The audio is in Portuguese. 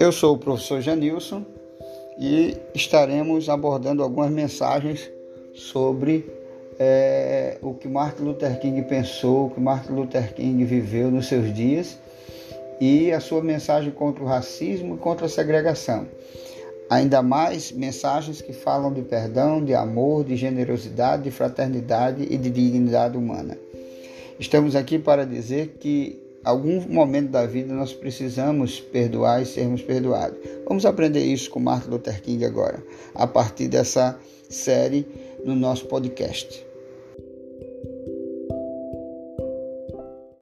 Eu sou o professor Janilson e estaremos abordando algumas mensagens sobre é, o que Martin Luther King pensou, o que Martin Luther King viveu nos seus dias e a sua mensagem contra o racismo e contra a segregação. Ainda mais mensagens que falam de perdão, de amor, de generosidade, de fraternidade e de dignidade humana. Estamos aqui para dizer que algum momento da vida nós precisamos perdoar e sermos perdoados. Vamos aprender isso com Martin Luther King agora, a partir dessa série no nosso podcast.